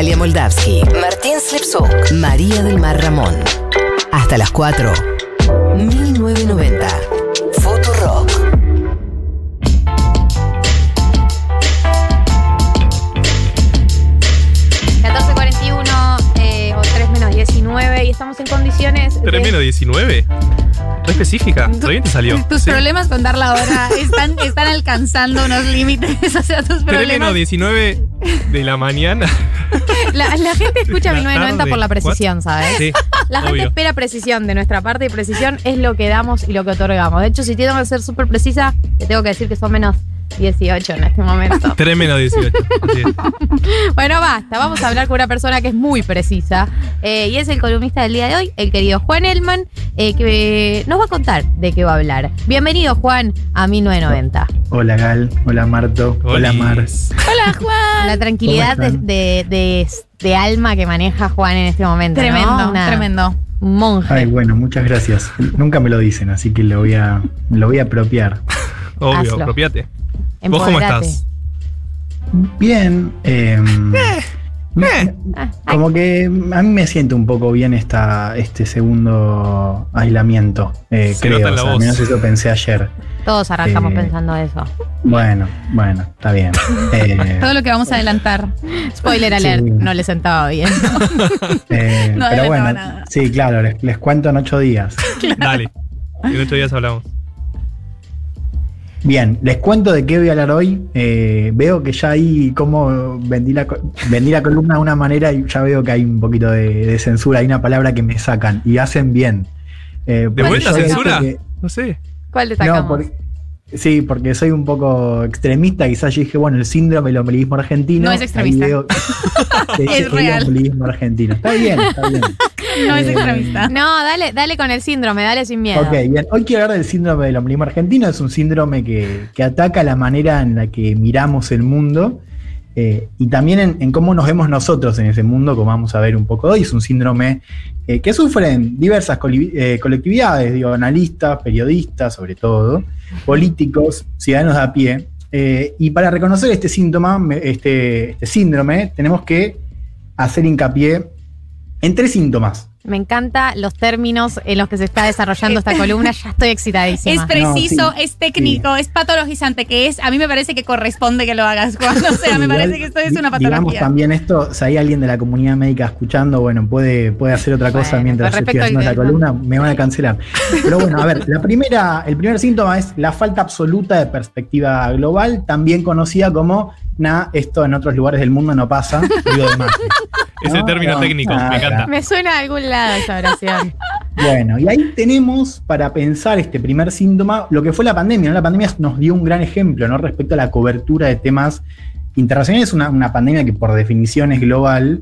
Natalia Moldavsky, Martín Slipsuk, María del Mar Ramón. Hasta las 4. 1990. Futurock. eh, o 3 menos 19 y estamos en condiciones. de- 3 menos 19. Re específica. Bien te salió. Tus Sí. problemas con dar la hora están, están alcanzando unos límites. O sea, tus 3 menos problemas. 19 de la mañana. La, la gente escucha La 1990 tarde. por la precisión, ¿sabes? Sí, La gente obvio. espera precisión de nuestra parte y precisión es lo que damos y lo que otorgamos. De hecho, si tengo que ser súper precisa, te tengo que decir que son menos 18 en este momento. 3 menos 18. Así es. Bueno, basta. Vamos a hablar con una persona que es muy precisa. eh, y es el columnista del día de hoy, el querido Juan Elman, eh, que nos va a contar de qué va a hablar. Bienvenido, Juan, a 1990. Hola Gal, hola Marto, hola Olis. Mar. Hola, Juan. La tranquilidad ¿Cómo de, están? de- de- de alma que maneja Juan en este momento. ¿no? Tremendo, Una- tremendo. Monje. Ay, bueno, muchas gracias. Nunca me lo dicen, así que lo voy a, lo voy a apropiar. Obvio, Hazlo. apropiate. ¿Vos cómo estás? Bien, em, me- Ah, como que a mí me siente un poco bien esta, este segundo aislamiento, eh, Se creo. nota en o la sea, al voz. menos eso pensé ayer. Todos arrancamos Eh, pensando eso. Bueno, bueno, está bien. Eh, Todo lo que vamos a adelantar. Spoiler alert, Sí. no le sentaba bien. eh, No pero adelantaba bueno, nada. sí, claro, les, les cuento en ocho días. Dale. En ocho días hablamos. Bien, les cuento de qué voy a hablar hoy. Eh, veo que ya ahí como vendí la, vendí la columna de una manera y ya veo que hay un poquito de, de censura, hay una palabra que me sacan y hacen bien. Eh, ¿De vuelta censura? que- No sé. ¿Cuál no, destacamos? porque- sí, porque soy un poco extremista, quizás yo dije, bueno, el síndrome del ombliguismo argentino. No es extremista. veo Es el real. ombliguismo argentino. Está bien, está bien. No es extremista. No, dale, dale con el síndrome, dale sin miedo. Ok, bien. Hoy quiero hablar del síndrome del ombliguismo argentino. Es un síndrome que, que ataca la manera en la que miramos el mundo eh, y también en, en cómo nos vemos nosotros en ese mundo, como vamos a ver un poco hoy. Es un síndrome eh, que sufren diversas eh, colectividades, digo, analistas, periodistas, sobre todo, políticos, ciudadanos de a pie. Eh, y para reconocer este síntoma, este, este síndrome, tenemos que hacer hincapié en tres síntomas. Me encanta los términos en los que se está desarrollando esta columna. Ya estoy excitadísima. Es preciso, No, sí, es técnico, es patologizante, que es, a mí me parece que corresponde que lo hagas, Juan. O sea, me parece que esto es una di- Digamos patología. también esto, si hay alguien de la comunidad médica escuchando, bueno, puede, puede hacer otra cosa Bueno, mientras estoy haciendo esta columna, me van a cancelar. Pero bueno, a ver, la primera, el primer síntoma es la falta absoluta de perspectiva global, también conocida como, nah, esto en otros lugares del mundo no pasa, digo de más. Ese No, término no, técnico, nada. me encanta. Me suena a algún lado esa oración. Bueno, y ahí tenemos para pensar este primer síntoma lo que fue la pandemia. ¿no? La pandemia nos dio un gran ejemplo ¿no? respecto a la cobertura de temas internacionales. Una, una pandemia que por definición es global,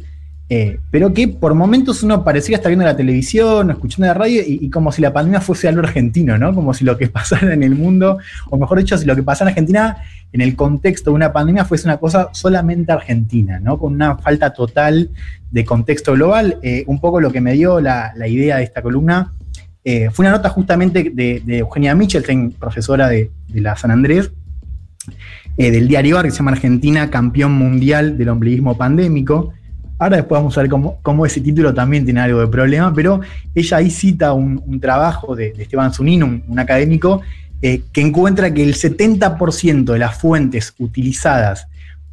eh, pero que por momentos uno parecía estar viendo la televisión escuchando la radio y, como si la pandemia fuese algo argentino, ¿no? Como si lo que pasara en el mundo, o mejor dicho, si lo que pasara en Argentina en el contexto de una pandemia fuese una cosa solamente argentina, ¿no? Con una falta total de contexto global. Eh, un poco lo que me dio la, idea de esta columna eh, fue una nota justamente de, Eugenia Michelstein, profesora de, la San Andrés, del diario AR, que se llama Argentina, campeón mundial del ombliguismo pandémico. Ahora después vamos a ver cómo, ese título también tiene algo de problema, pero ella ahí cita un, trabajo de, Esteban Zunin, un, académico, eh, que encuentra que el 70% de las fuentes utilizadas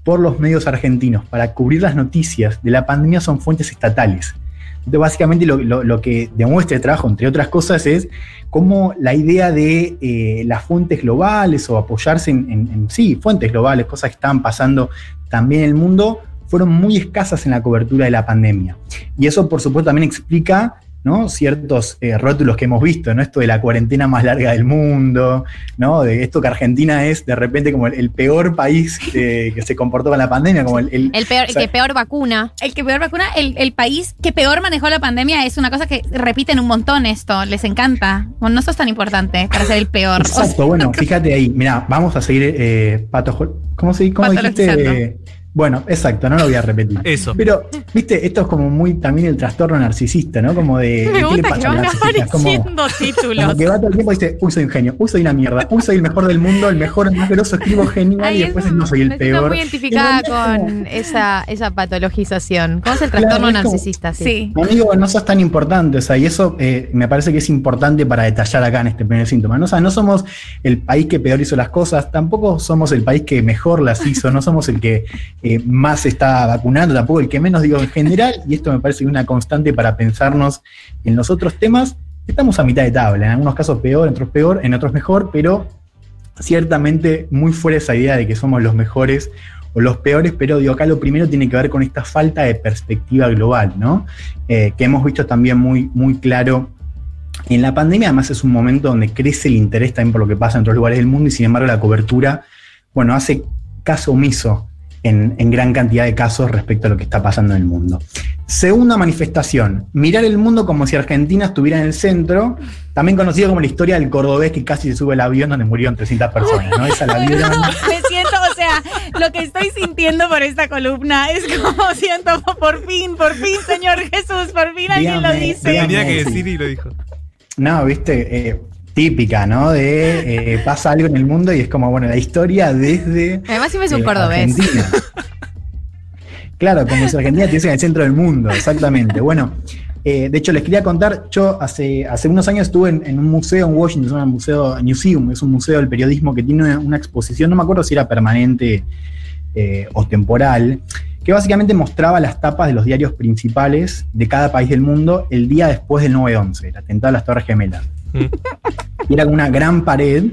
por los medios argentinos para cubrir las noticias de la pandemia son fuentes estatales. Entonces, básicamente lo, que demuestra el trabajo, entre otras cosas, es cómo la idea de eh, las fuentes globales o apoyarse en, en- en, sí, fuentes globales, cosas que estaban pasando también en el mundo, fueron muy escasas en la cobertura de la pandemia. Y eso, por supuesto, también explica ¿no? ciertos eh, rótulos que hemos visto, ¿no? Esto de la cuarentena más larga del mundo, ¿no? De esto que Argentina es de repente como el, el peor país eh, que se comportó con la pandemia, como el, el- El, peor, O sea, el que peor vacuna. El que peor vacuna, el, el país que peor manejó la pandemia es una cosa que repiten un montón esto, les encanta. Bueno, no sos tan importante para ser el peor. O sea, Exacto, bueno, fíjate ahí, mira, vamos a seguir, eh, pato, ¿cómo, se, cómo dijiste? Bueno, exacto, no lo voy a repetir. Eso. Pero, viste, esto es como muy también el trastorno narcisista, ¿no? Como de. Me ¿qué le gusta que pasa a van narcisistas? Como- apareciendo títulos. Como que va todo el tiempo y dice, uy, soy un genio, uy, soy una mierda, uy, soy el mejor del mundo, el mejor, el más grosso, escribo genial Ay, y después eso no soy el me peor. muy identificada como- con esa, esa patologización. ¿Cómo es el Claro, trastorno es como- narcisista? Sí. Sí. Amigo, no sos tan importante, o sea, y eso eh, me parece que es importante para detallar acá en este primer síntoma. ¿no? O sea, no somos el país que peor hizo las cosas, tampoco somos el país que mejor las hizo, no somos el que más está vacunando, tampoco el que menos, digo, en general, y esto me parece una constante para pensarnos en los otros temas, estamos a mitad de tabla, en algunos casos peor, en otros peor, en otros mejor, pero ciertamente muy fuera esa idea de que somos los mejores o los peores, pero digo, acá lo primero tiene que ver con esta falta de perspectiva global, ¿no? Eh, que hemos visto también muy, muy claro en la pandemia, además es un momento donde crece el interés también por lo que pasa en otros lugares del mundo y sin embargo la cobertura, bueno, hace caso omiso en, en gran cantidad de casos respecto a lo que está pasando en el mundo. Segunda manifestación, mirar el mundo como si Argentina estuviera en el centro, también conocido como la historia del cordobés que casi se sube al avión donde murieron 300 personas, ¿no? Esa la vieron. Me siento, o sea, lo que estoy sintiendo por esta columna es como siento, por fin, por fin, Señor Jesús, por fin alguien lo dice. Tenía que decir y lo dijo. No, viste, eh, típica, ¿no? De eh, pasa algo en el mundo y es como, bueno, la historia desde. Además, siempre es un eh, cordobés. Argentina. Claro, como si Argentina estuviese en el centro del mundo, exactamente. Bueno, eh, de hecho, les quería contar, yo hace, hace unos años estuve en, en un museo en Washington, se llama Museo Museum, es un museo del periodismo que tiene una, una exposición, no me acuerdo si era permanente o temporal, que básicamente mostraba las tapas de los diarios principales de cada país del mundo el día después del 9-11, el atentado a las Torres Gemelas. Y era una gran pared,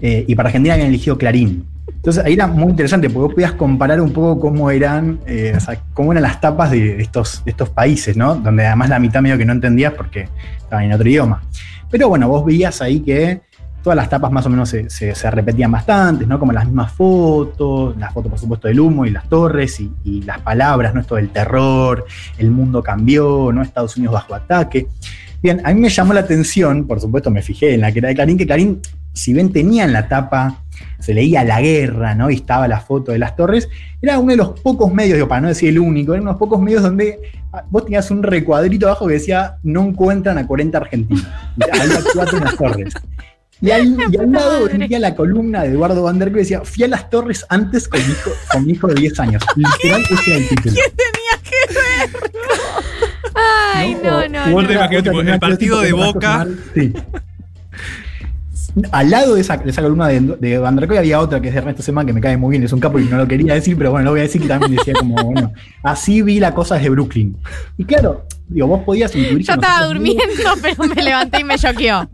eh, y para Argentina habían elegido Clarín. Entonces ahí era muy interesante porque vos podías comparar un poco cómo eran, eh, cómo eran las tapas de estos, estos países, ¿no? Donde además la mitad medio que no entendías porque estaban en otro idioma. Pero bueno, vos veías ahí que todas las tapas más o menos se repetían bastante, ¿no? Como las mismas fotos, las fotos por supuesto del humo y las torres y, y las palabras, ¿no? Esto del terror, el mundo cambió, ¿no? Estados Unidos bajo ataque. Bien, a mí me llamó la atención, por supuesto me fijé en la que era de Clarín, que Clarín, si bien tenía en la tapa, se leía la guerra, ¿no? Y estaba la foto de las torres, era uno de los pocos medios, digo, para no decir el único, era uno de los pocos medios donde ah, vos tenías un recuadrito abajo que decía, no encuentran a 40 argentinos. Y Había cuatro en las torres. Y, ahí, y al lado venía la columna de Eduardo Van der que decía, fui a las torres antes con mi hijo, con mi hijo de 10 años. Literal, ese era el título. Ay, no, no. No. te imaginas, tipo, el partido de Boca. Sí. Al lado de esa, de esa columna de, de Van der Kolk había otra que es de Ernesto Semán, que me cae muy bien, es un capo y no lo quería decir, pero bueno, lo voy a decir que también decía como, bueno, así vi la cosa desde Brooklyn. Y claro, digo, vos podías intuir Yo estaba durmiendo, pero me levanté y me choqueó.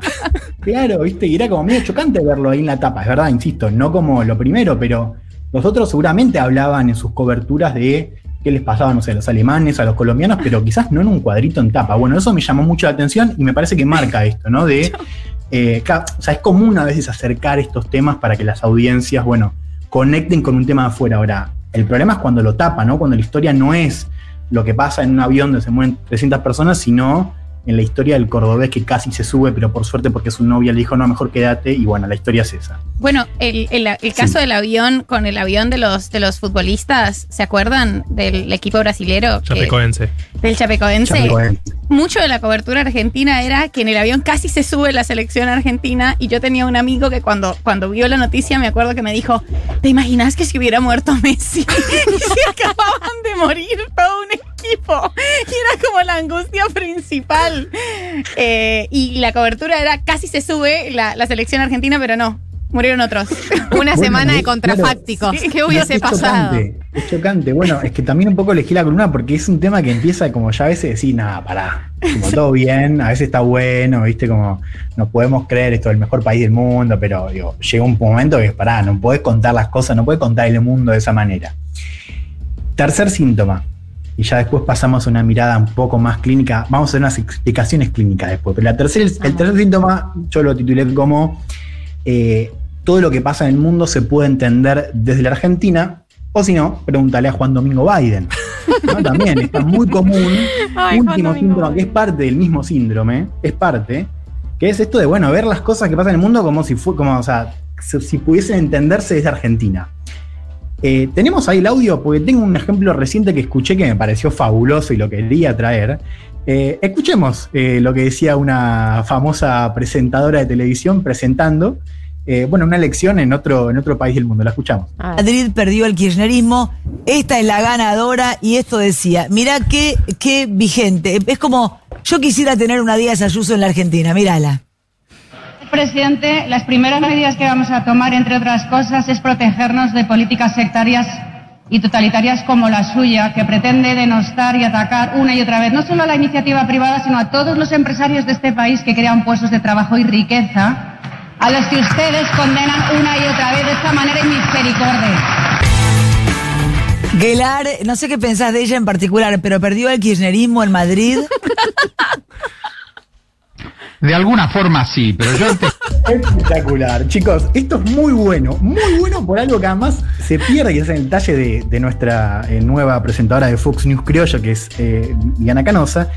Claro, viste, y era como medio chocante verlo ahí en la tapa, es verdad, insisto, no como lo primero, pero los otros seguramente hablaban en sus coberturas de qué les pasaba, no sé, a los alemanes, a los colombianos, pero quizás no en un cuadrito en tapa. Bueno, eso me llamó mucho la atención y me parece que marca esto, ¿no? De, eh, claro, o sea, es común a veces acercar estos temas para que las audiencias, bueno, conecten con un tema de afuera. Ahora, el problema es cuando lo tapa, ¿no? Cuando la historia no es lo que pasa en un avión donde se mueren 300 personas, sino en la historia del cordobés que casi se sube, pero por suerte porque su novia le dijo, no, mejor quédate, y bueno, la historia es esa. Bueno, el, el- el caso Sí. del avión con el avión de los, de los futbolistas, ¿se acuerdan del equipo brasilero? que- Chapecoense. del Chapecoense. Chapecoense. mucho de la cobertura argentina era que en el avión casi se sube la selección argentina y yo tenía un amigo que cuando, cuando vio la noticia me acuerdo que me dijo, ¿te imaginas que si hubiera muerto Messi? y se acababan de morir todo un equipo. Y era como la angustia principal. Eh, y la cobertura era casi se sube la, la selección argentina, pero no, murieron otros. Una Bueno, semana de contrafácticos. ¿Qué hubiese es pasado? Chocante, es chocante. Bueno, es que también un poco elegí la columna porque es un tema que empieza como ya a veces decir, nada, pará. Como todo bien, a veces está bueno, viste, como no podemos creer esto es el mejor país del mundo, pero digo, llega un momento que es pará, no podés contar las cosas, no podés contar el mundo de esa manera. Tercer síntoma, y ya después pasamos a una mirada un poco más clínica, vamos a hacer unas explicaciones clínicas después, pero la tercer, el tercer síntoma yo lo titulé como eh, todo lo que pasa en el mundo se puede entender desde la Argentina, o si no, pregúntale a Juan Domingo Biden. ¿no? También está muy común. Ay, último síndrome, que es parte del mismo síndrome, es parte, que es esto de, bueno, ver las cosas que pasan en el mundo como si fue, como, o sea, si si pudiesen entenderse desde Argentina. Eh, tenemos ahí el audio porque tengo un ejemplo reciente que escuché que me pareció fabuloso y lo quería traer. Eh, escuchemos eh, lo que decía una famosa presentadora de televisión presentando, bueno, una elección en otro, en otro país del mundo. La escuchamos. Madrid perdió el kirchnerismo, esta es la ganadora y esto decía, mirá qué, qué vigente, es como yo quisiera tener una Díaz Ayuso en la Argentina, mírala. Presidente, las primeras medidas que vamos a tomar, entre otras cosas, es protegernos de políticas sectarias y totalitarias como la suya, que pretende denostar y atacar una y otra vez no solo a la iniciativa privada, sino a todos los empresarios de este país que crean puestos de trabajo y riqueza, a los que ustedes condenan una y otra vez de esta manera inmisericordia. Gelar, no sé qué pensás de ella en particular, pero perdió el kirchnerismo en Madrid. De alguna forma sí, pero yo Espectacular. Chicos, esto es muy bueno. Muy bueno por algo que además se pierde, que es el talle de, de nuestra eh, nueva presentadora de Fox News Criollo, que es eh, Diana Canosa.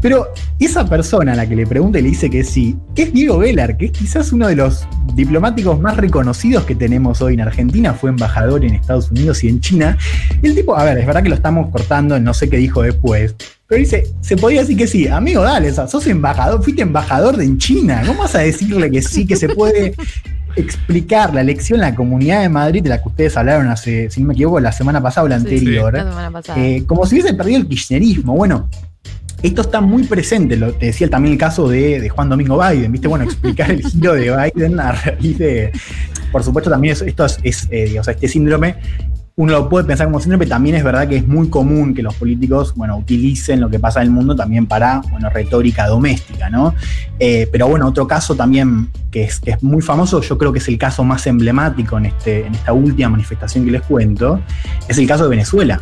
Pero esa persona a la que le pregunta y le dice que sí, es Diego Velar, que es quizás uno de los diplomáticos más reconocidos que tenemos hoy en Argentina. Fue embajador en Estados Unidos y en China. Y el tipo, a ver, es verdad que lo estamos cortando, no sé qué dijo después. Pero dice, se podía decir que sí. Amigo, dale, o sea, sos embajador, fuiste embajador de en China. ¿Cómo vas a decirle que sí, que se puede explicar la elección en la Comunidad de Madrid, de la que ustedes hablaron hace, si no me equivoco, la semana pasada o la Sí, anterior? La semana pasada. Eh, como si hubiese perdido el kirchnerismo. Bueno, esto está muy presente, lo te decía también el caso de, de Juan Domingo Biden, ¿viste? Bueno, explicar el giro de Biden a raíz de. Por supuesto, también es- esto es, es, eh, digamos, este síndrome. Uno lo puede pensar como síndrome, también es verdad que es muy común que los políticos, bueno, utilicen lo que pasa en el mundo también para, bueno, retórica doméstica, ¿no? Eh, pero bueno, otro caso también que es, que es muy famoso, yo creo que es el caso más emblemático en, este, en esta última manifestación que les cuento, es el caso de Venezuela.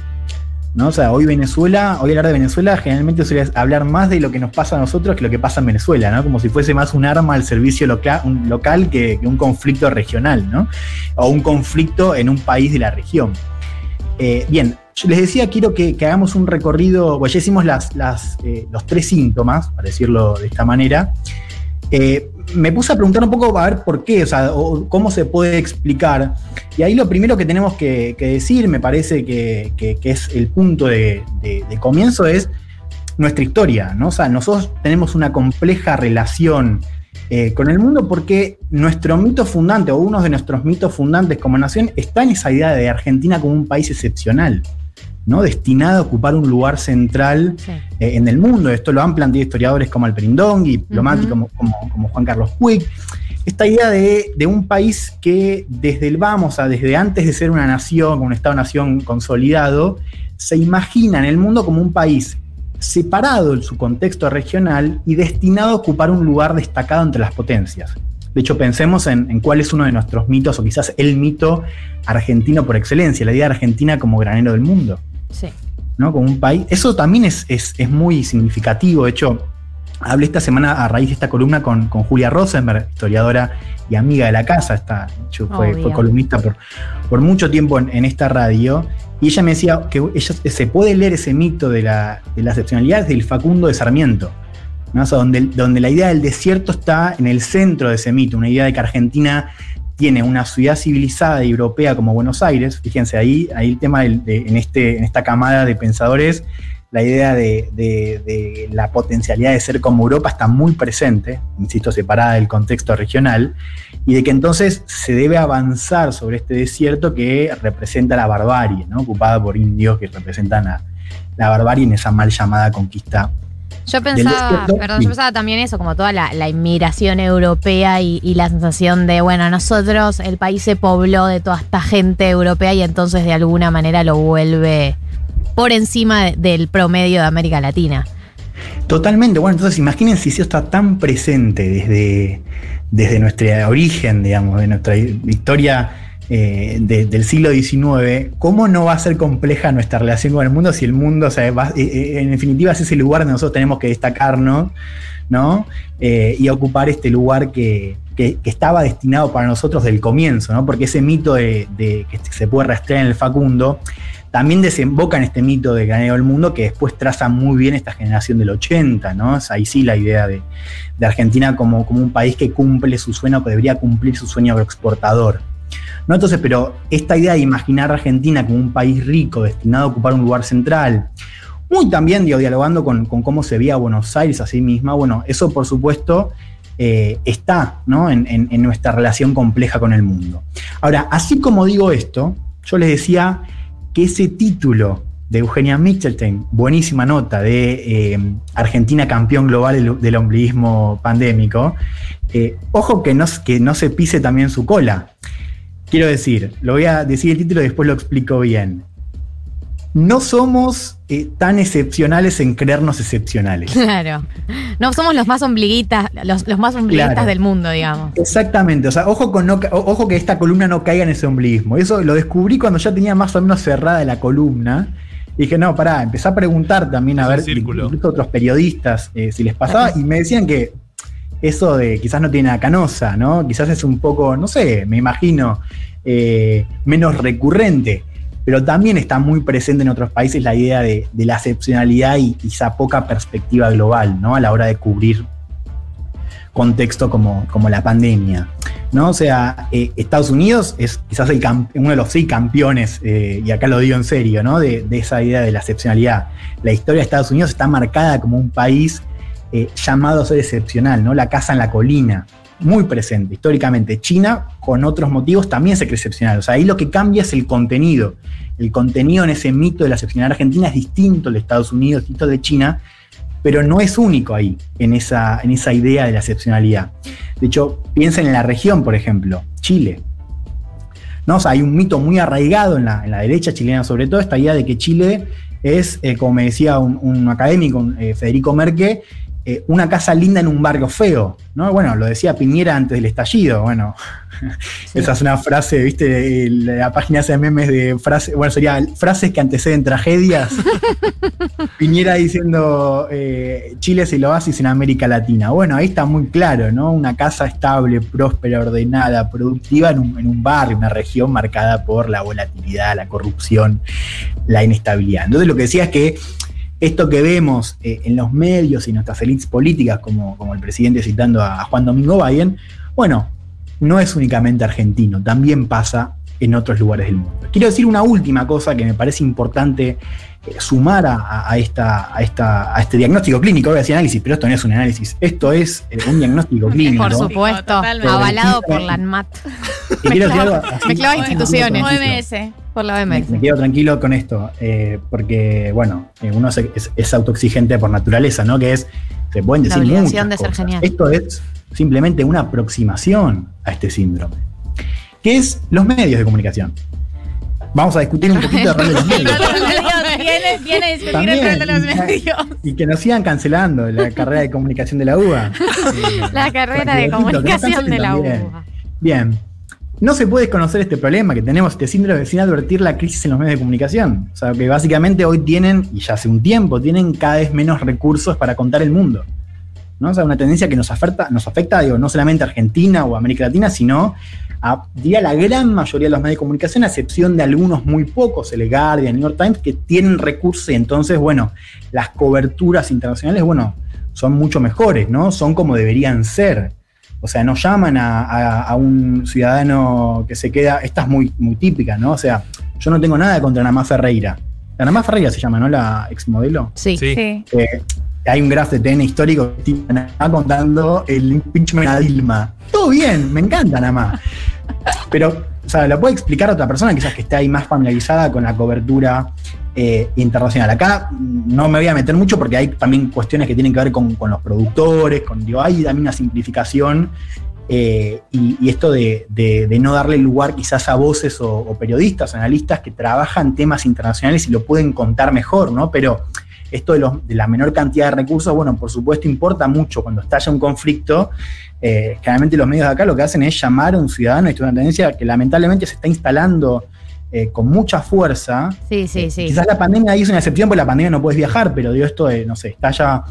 ¿No? O sea, hoy Venezuela, hoy hablar de Venezuela generalmente suele hablar más de lo que nos pasa a nosotros que lo que pasa en Venezuela, ¿no? Como si fuese más un arma al servicio loca- un local que, un conflicto regional, ¿no? O un conflicto en un país de la región. Eh, bien, les decía, quiero que, hagamos un recorrido, pues ya hicimos las, eh, los tres síntomas, para decirlo de esta manera. Eh, me puse a preguntar un poco a ver por qué, o sea, o cómo se puede explicar. Y ahí lo primero que tenemos que, decir, me parece que, que- es el punto de comienzo, es nuestra historia, ¿no? O sea, nosotros tenemos una compleja relación eh, con el mundo porque nuestro mito fundante, o uno de nuestros mitos fundantes como nación, está en esa idea de Argentina como un país excepcional, ¿no? Destinado a ocupar un lugar central Sí. eh, en el mundo. Esto lo han planteado historiadores como Alperindongui, diplomáticos Ujú. como, como, como Juan Carlos Puig. Esta idea de, de un país que desde el vamos, a desde antes de ser una nación, un Estado-nación consolidado, se imagina en el mundo como un país separado en su contexto regional y destinado a ocupar un lugar destacado entre las potencias. De hecho, pensemos en, en cuál es uno de nuestros mitos, o quizás el mito argentino por excelencia, la idea de Argentina como granero del mundo. Sí. ¿no? Como un país. Eso también es, es- es muy significativo. De hecho, hablé esta semana a raíz de esta columna con, con Julia Rosenberg, historiadora y amiga de la casa. Hecho, fue, fue columnista por, por mucho tiempo en, en esta radio. Y ella me decía que ella, se puede leer ese mito de la, de la excepcionalidad desde el Facundo de Sarmiento. ¿no? O sea, donde, donde la idea del desierto está en el centro de ese mito, una idea de que Argentina tiene una ciudad civilizada y europea como Buenos Aires. Fíjense, ahí, ahí el tema en, este, en esta camada de pensadores, la idea de, de- de la potencialidad de ser como Europa está muy presente, insisto, separada del contexto regional, y de que entonces se debe avanzar sobre este desierto que representa la barbarie, ¿no? ocupada por indios que representan a la barbarie en esa mal llamada conquista Yo pensaba, perdón, yo pensaba también eso, como toda la, la inmigración europea y, y la sensación de, bueno, nosotros, el país se pobló de toda esta gente europea y entonces de alguna manera lo vuelve por encima de- del promedio de América Latina. Totalmente. Bueno, entonces imagínense si eso está tan presente desde, desde nuestro origen, digamos, de nuestra historia eh, de- del siglo XIX, ¿cómo no va a ser compleja nuestra relación con el mundo si el mundo, o eh, eh, en definitiva es ese lugar donde nosotros tenemos que destacarnos, ¿no? Eh, y ocupar este lugar que, estaba destinado para nosotros del comienzo, ¿no? Porque ese mito de, que se puede rastrear en el Facundo también desemboca en este mito de granero del mundo que después traza muy bien esta generación del 80, ¿no? Es ahí sí la idea de, Argentina como, como un país que cumple su sueño, que debería cumplir su sueño agroexportador. ¿No? Entonces, pero esta idea de imaginar a Argentina como un país rico, destinado a ocupar un lugar central, muy también dialogando con, cómo se veía Buenos Aires a sí misma, bueno, eso por supuesto eh, está ¿no? en, nuestra relación compleja con el mundo. Ahora, así como digo esto, yo les decía que ese título de Eugenia Mitchelstein, buenísima nota de eh, Argentina campeón global del, del ombliguismo pandémico, eh, ojo que no, que no se pise también su cola. Quiero decir, lo voy a decir el título y después lo explico bien. No somos eh, tan excepcionales en creernos excepcionales. Claro. No somos los más ombliguitas, los, los más ombliguistas Claro. del mundo, digamos. Exactamente, o sea, ojo, con no ojo que esta columna no caiga en ese ombliguismo. Eso lo descubrí cuando ya tenía más o menos cerrada la columna. Y dije, no, pará, empecé a preguntar también a Es ver, incluso a otros periodistas, eh, si les pasaba, y me decían que eso de quizás no tiene nada canosa, ¿no? Quizás es un poco, no sé, me imagino, eh, menos recurrente. Pero también está muy presente en otros países la idea de, de la excepcionalidad y esa poca perspectiva global, ¿no? A la hora de cubrir contexto como, como la pandemia. ¿no? O sea, eh, Estados Unidos es quizás el uno de los seis campeones, eh, y acá lo digo en serio, ¿no? de, de esa idea de la excepcionalidad. La historia de Estados Unidos está marcada como un país eh, llamado a ser excepcional, ¿no? la casa en la colina, muy presente históricamente. China, con otros motivos, también se cree excepcional. O sea, ahí lo que cambia es el contenido. El contenido en ese mito de la excepcionalidad argentina es distinto al de Estados Unidos, distinto de China, pero no es único ahí, en esa, en esa idea de la excepcionalidad. De hecho, piensen en la región, por ejemplo, Chile. ¿No? Hay un mito muy arraigado en la, en la derecha chilena, sobre todo, esta idea de que Chile es, eh, como me decía un, un académico, eh, Federico Merque, eh, una casa linda en un barrio feo. ¿no? Bueno, lo decía Piñera antes del estallido. Bueno, esa es una frase, ¿viste? La página hace memes de frases, bueno, sería frases que anteceden tragedias. Piñera diciendo eh, Chile es el oasis en América Latina. Bueno, ahí está muy claro, ¿no? Una casa estable, próspera, ordenada, productiva en un, en un barrio, una región marcada por la volatilidad, la corrupción, la inestabilidad. Entonces lo que decía es que esto que vemos eh, en los medios y nuestras élites políticas, como, como el presidente citando a, Juan Domingo Biden, bueno, no es únicamente argentino, también pasa en otros lugares del mundo. Quiero decir una última cosa que me parece importante eh, sumar a, esta, a, esta, a este diagnóstico clínico. Voy a decir análisis, pero esto no es un análisis, esto es eh, un diagnóstico clínico. Por supuesto, avalado por la ANMAT. Y quiero decir algo así- Mezclaba instituciones. OMS. Por la me, OMS. me quedo tranquilo con esto, eh, porque, bueno, eh, uno se- es, es autoexigente por naturaleza, ¿no? Que es, se pueden La decir obligación muchas de ser cosas. genial. Esto es simplemente una aproximación a este síndrome, que es los medios de comunicación. Vamos a discutir un poquito el rol de los medios. Viene, viene a discutir También, el rol de los medios. Y que nos sigan cancelando la carrera de comunicación de la UBA. La carrera de comunicación de la. UBA. Bien. No se puede desconocer este problema que tenemos, este síndrome, sin advertir la crisis en los medios de comunicación. O sea, que básicamente hoy tienen, y ya hace un tiempo, tienen cada vez menos recursos para contar el mundo. ¿no? O sea, una tendencia que nos afecta, nos afecta digo, no solamente a Argentina o a América Latina, sino a diría, la gran mayoría de los medios de comunicación, a excepción de algunos muy pocos, el Guardian, el New York Times, que tienen recursos y entonces, bueno, las coberturas internacionales, bueno, son mucho mejores, ¿no? Son como deberían ser. O sea, no llaman a, a- a un ciudadano que se queda. Esta es muy, muy típica, ¿no? O sea, yo no tengo nada contra Namá Ferreira. La Namá Ferreira se llama, ¿no? La exmodelo. Sí. Sí. Sí. Eh, hay un graph de TN histórico que está contando el impeachment a Dilma. Todo bien, me encanta Namá. Pero, o sea, lo puede explicar otra persona, quizás que esté ahí más familiarizada con la cobertura eh, internacional. Acá no me voy a meter mucho porque hay también cuestiones que tienen que ver con, con los productores, con, digo, hay también una simplificación eh, y, y esto de, de- de no darle lugar quizás a voces o, o periodistas, analistas que trabajan temas internacionales y lo pueden contar mejor, ¿no? Pero esto de, los- de la menor cantidad de recursos, bueno, por supuesto importa mucho cuando estalla un conflicto. eh, generalmente los medios de acá lo que hacen es llamar a un ciudadano, esto es una tendencia que lamentablemente se está instalando eh, con mucha fuerza. Sí, sí, sí. Quizás la pandemia ahí es una excepción porque la pandemia no puedes viajar, pero digo esto de, no sé, estalla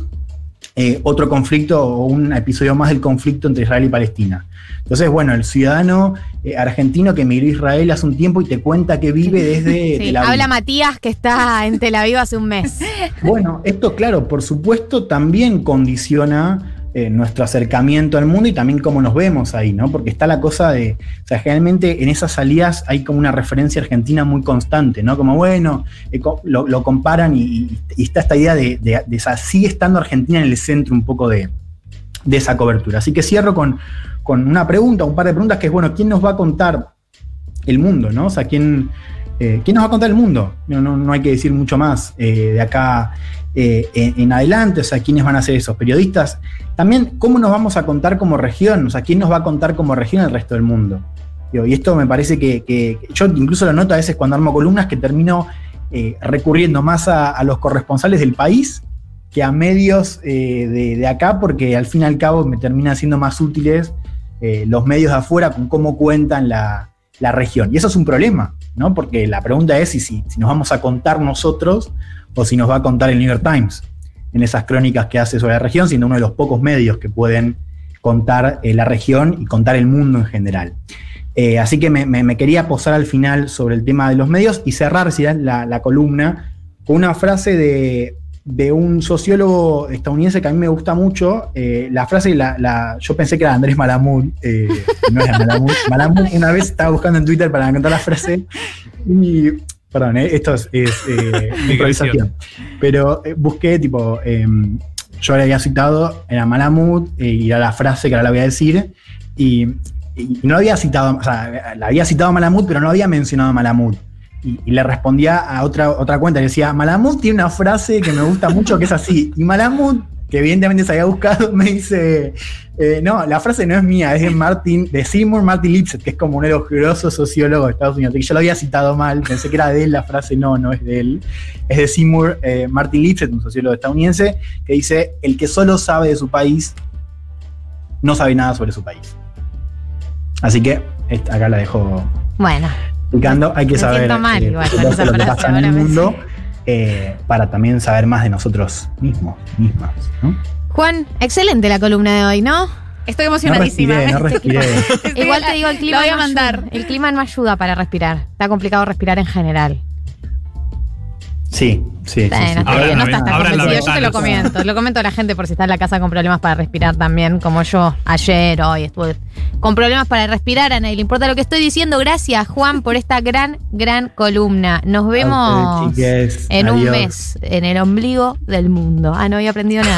eh, otro conflicto o un episodio más del conflicto entre Israel y Palestina. Entonces, bueno, el ciudadano eh, argentino que emigró a Israel hace un tiempo y te cuenta que vive desde Sí, Tel Aviv. Habla Matías que está en Tel Aviv hace un mes. Bueno, esto, claro, por supuesto, también condiciona eh, nuestro acercamiento al mundo y también cómo nos vemos ahí, ¿no? Porque está la cosa de, o sea, generalmente en esas salidas hay como una referencia argentina muy constante, ¿no? Como, bueno, eh, lo, comparan y, está esta idea de, de, de sigue estando Argentina en el centro un poco de, de esa cobertura. Así que cierro con, con una pregunta, un par de preguntas que es, bueno, ¿quién nos va a contar el mundo, ¿no? O sea, ¿quién, eh, ¿quién nos va a contar el mundo? No, no, no hay que decir mucho más eh, de acá eh, en, adelante, o sea, ¿quiénes van a ser esos periodistas? También, ¿cómo nos vamos a contar como región? O sea, ¿quién nos va a contar como región el resto del mundo? Y esto me parece que, que- yo incluso lo noto a veces cuando armo columnas que termino eh, recurriendo más a, los corresponsales del país que a medios de, acá, porque al fin y al cabo me terminan siendo más útiles los medios de afuera con cómo cuentan la, la región. Y eso es un problema, ¿no? Porque la pregunta es si, si, nos vamos a contar nosotros o si nos va a contar el New York Times en esas crónicas que hace sobre la región, siendo uno de los pocos medios que pueden contar eh, la región y contar el mundo en general. Eh, así que me, quería posar al final sobre el tema de los medios y cerrar si la, la columna con una frase de, de un sociólogo estadounidense que a mí me gusta mucho. Eh, la frase, la, la- yo pensé que era Andrés Malamud, eh, no era Malamud. Malamud una vez estaba buscando en Twitter para encontrar la frase y, perdón, eh, esto es, es, eh, improvisación. Pero eh, busqué, tipo, eh, yo le había citado, era Malamud, eh, y era la frase que ahora la voy a decir, y, y no había citado, o sea, la había citado a Malamud, pero no había mencionado a Malamud. Y, le respondía a otra, otra cuenta, le decía, Malamud tiene una frase que me gusta mucho que es así, y Malamud, que evidentemente se había buscado, me dice, eh, no, la frase no es mía, es de Martin, de Seymour Martin Lipset, que es como un elogioroso sociólogo de Estados Unidos, que yo lo había citado mal, pensé que era de él, la frase no, no es de él, es de Seymour eh, Martin Lipset, un sociólogo estadounidense, que dice, el que solo sabe de su país, no sabe nada sobre su país. Así que acá la dejo. Bueno, picando, hay que Me saber mal eh, igual lo que pasa en el mundo eh, para también saber más de nosotros mismos, mismas. ¿no? Juan, excelente la columna de hoy, ¿no? Estoy No emocionadísima. respiré, no respiré. Estoy- Igual te digo, el clima, voy a no mandar. ayuda. El clima no ayuda para respirar. Está complicado respirar en general. Sí, sí, sí. Bueno, sí. está Abran bien, no estás tan convencido. Yo te lo comento. Lo comento a la gente por si está en la casa con problemas para respirar también, como yo ayer, hoy estuve con problemas para respirar. A nadie le importa lo que estoy diciendo. Gracias, Juan, por esta gran, gran columna. Nos vemos en un mes en el ombligo del mundo. Ah, no había aprendido nada.